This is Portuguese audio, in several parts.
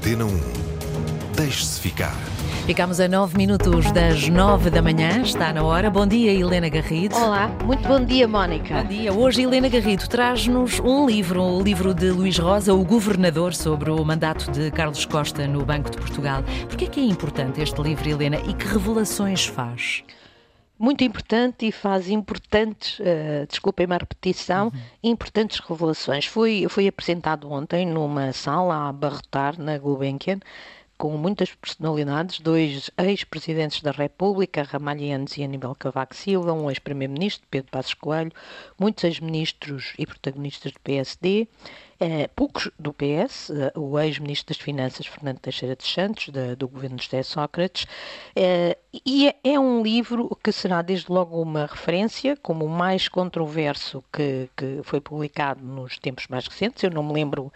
Antena 1. Deixe-se ficar. Ficamos a 9 minutos das 9 da manhã, está na hora. Bom dia, Helena Garrido. Olá, muito bom dia, Mónica. Bom dia. Hoje, Helena Garrido traz-nos um livro, o livro de Luís Rosa, O Governador, sobre o mandato de Carlos Costa no Banco de Portugal. Por que é que é importante este livro, Helena, e que revelações faz? Muito importante e faz importantes, uh, desculpem-me a repetição, uhum. importantes revelações. Foi, foi apresentado ontem numa sala a abarrotar na Gulbenkian, com muitas personalidades, dois ex-presidentes da República, Ramalhianes e Aníbal Cavaco Silva, um ex-primeiro-ministro, Pedro Passos Coelho, muitos ex-ministros e protagonistas do PSD, eh, poucos do PS, eh, o ex-ministro das Finanças, Fernando Teixeira de Santos, do governo de José Sócrates, eh, e é, é, um livro que será desde logo uma referência, como o mais controverso que, que foi publicado nos tempos mais recentes, eu não me lembro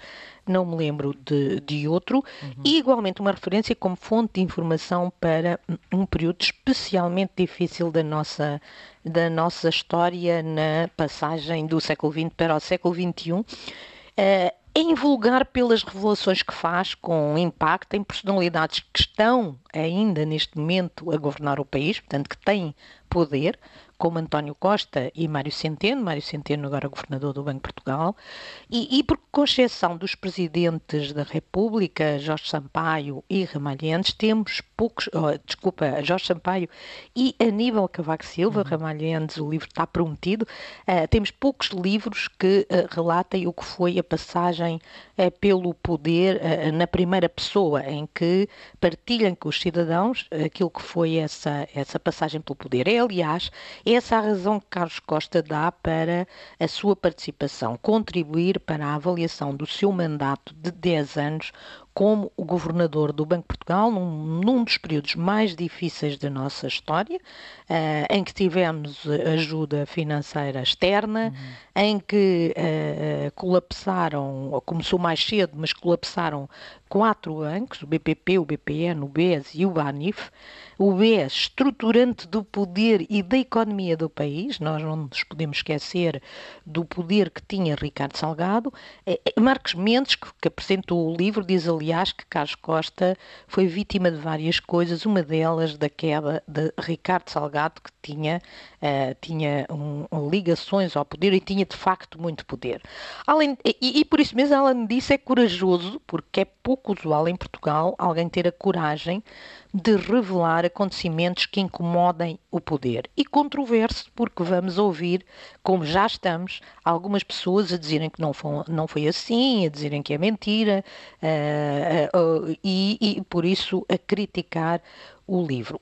não me lembro de, de outro, uhum. e igualmente uma referência como fonte de informação para um período especialmente difícil da nossa, da nossa história na passagem do século XX para o século XXI. Eh, é invulgar pelas revelações que faz, com impacto em personalidades que estão ainda neste momento a governar o país, portanto, que têm poder, como António Costa e Mário Centeno, Mário Centeno agora governador do Banco de Portugal, e, e por com exceção dos presidentes da República, Jorge Sampaio e Ramalhentes, temos poucos, oh, desculpa, Jorge Sampaio e Aníbal Cavaco Silva, uhum. Ramalhentes, o livro está prometido, uh, temos poucos livros que uh, relatem o que foi a passagem uh, pelo poder na primeira pessoa, em que partilham com os cidadãos aquilo que foi essa, essa passagem pelo poder. É, aliás, essa a razão que Carlos Costa dá para a sua participação, contribuir para a avaliação do seu mandato de 10 anos como o governador do Banco de Portugal, num, num dos períodos mais difíceis da nossa história, uh, em que tivemos ajuda financeira externa, uhum. em que uh, colapsaram, começou mais cedo, mas colapsaram quatro bancos, o BPP, o BPN, o BES e o BANIF, o BES estruturante do poder e da economia do país, nós não nos podemos esquecer do poder que tinha Ricardo Salgado, Marcos Mendes, que, apresentou o livro, diz ali aliás, que Carlos Costa foi vítima de várias coisas, uma delas da queda de Ricardo Salgado, que tinha, uh, tinha um, ligações ao poder e tinha de facto muito poder. Além, e, e por isso mesmo, além disso, é corajoso, porque é pouco usual em Portugal alguém ter a coragem de revelar acontecimentos que incomodem o poder. E controverso, porque vamos ouvir, como já estamos, algumas pessoas a dizerem que não foi, não foi assim, a dizerem que é mentira, uh, uh, uh, e, e por isso a criticar o livro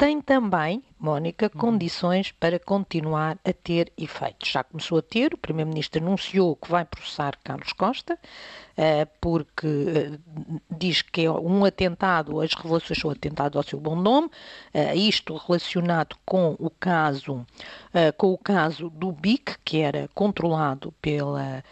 tem também, Mónica, uhum. condições para continuar a ter efeitos. Já começou a ter, o Primeiro-Ministro anunciou que vai processar Carlos Costa, eh, porque eh, diz que é um atentado, as revelações são atentado ao seu bom nome, eh, isto relacionado com o caso, com o caso do BIC, que era controlado pela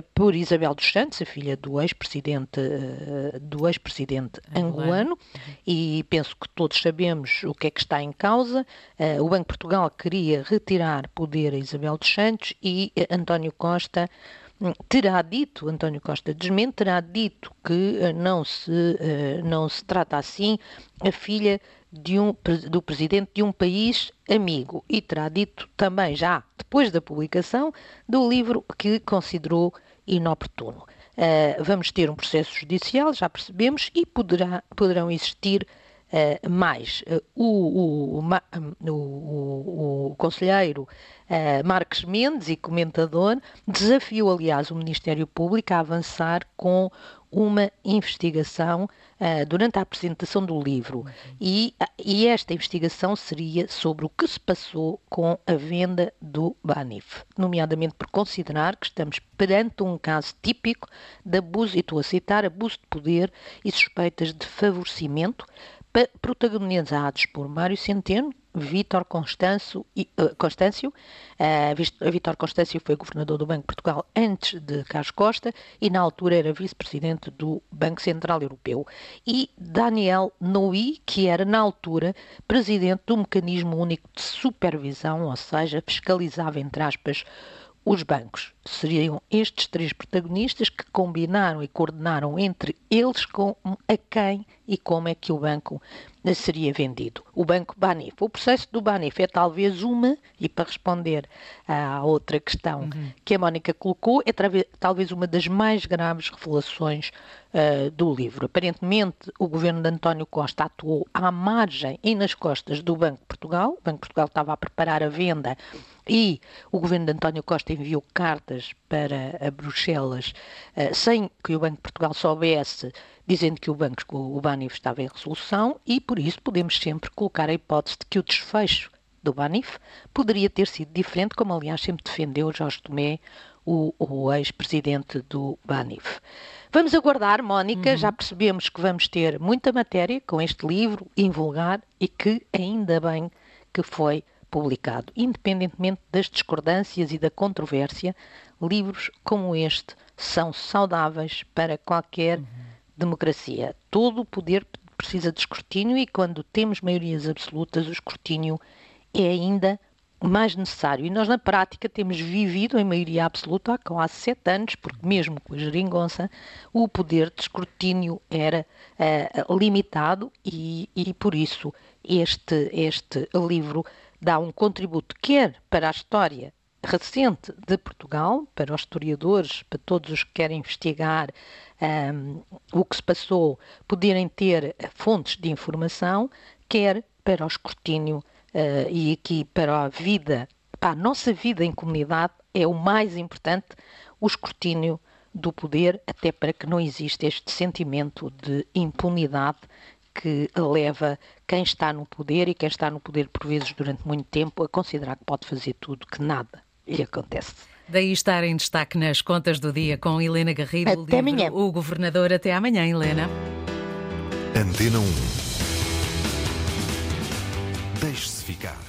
por Isabel dos Santos, a filha do ex-presidente eh, do ex-presidente angolano, uhum. e penso que todos sabemos o que é que está em causa. Eh, o Banco de Portugal queria retirar poder a Isabel dos Santos e António Costa hum, terá dito, António Costa desmente, terá dito que não se, não se trata assim a filha de um, do presidente de um país amigo e terá dito também já depois da publicação do livro que considerou inoportuno. Uh, vamos ter um processo judicial, já percebemos, e poderá, poderão existir uh, mais. Uh, o, o, o, o, conselheiro Marques Mendes, e comentador, desafiou, aliás, o Ministério Público a avançar com uma investigação uh, durante a apresentação do livro. E, e, esta investigação seria sobre o que se passou com a venda do Banif, nomeadamente por considerar que estamos perante um caso típico de abuso, e estou a citar, abuso de poder e suspeitas de favorecimento protagonizados por Mário Centeno, Vítor Constâncio, uh, Constâncio. Uh, Vítor Constâncio foi governador do Banco de Portugal antes de Carlos Costa e na altura era vice-presidente do Banco Central Europeu. E Daniel Noui, que era na altura presidente do Mecanismo Único de Supervisão, ou seja, fiscalizava, entre aspas, os bancos. Seriam estes três protagonistas que combinaram e coordenaram entre eles com a quem e como é que o banco seria vendido. O Banco Banif. O processo do Banif é talvez uma, e para responder à outra questão uhum. que a Mónica colocou, é talvez uma das mais graves revelações uh, do livro. Aparentemente, o governo de António Costa atuou à margem e nas costas do Banco de Portugal. O Banco de Portugal estava a preparar a venda e o governo de António Costa enviou cartas para Bruxelas uh, sem que o Banco de Portugal soubesse dizendo que o banco, o Banif estava em resolução e por isso podemos sempre colocar a hipótese de que o desfecho do Banif poderia ter sido diferente, como aliás sempre defendeu Jorge Tomé, o, o ex-presidente do Banif. Vamos aguardar, Mónica, uhum. já percebemos que vamos ter muita matéria com este livro invulgar e que ainda bem que foi publicado. Independentemente das discordâncias e da controvérsia, livros como este são saudáveis para qualquer uhum democracia. Todo o poder precisa de escrutínio e quando temos maiorias absolutas, o escrutínio é ainda mais necessário. E nós, na prática, temos vivido em maioria absoluta há sete anos, porque mesmo com a geringonça, o poder de escrutínio era uh, limitado e, e, por isso, este, este livro dá um contributo quer para a história recente de Portugal, para os historiadores, para todos os que querem investigar um, o que se passou, poderem ter fontes de informação, quer para o escrutínio uh, e aqui para a vida, para a nossa vida em comunidade, é o mais importante, o escrutínio do poder, até para que não exista este sentimento de impunidade que leva quem está no poder e quem está no poder por vezes durante muito tempo a considerar que pode fazer tudo que nada lhe acontece. Daí estar em destaque nas contas do dia com Helena Garrido, até livro, amanhã. o governador. Até amanhã, Helena. Antena 1. Deixe-se ficar.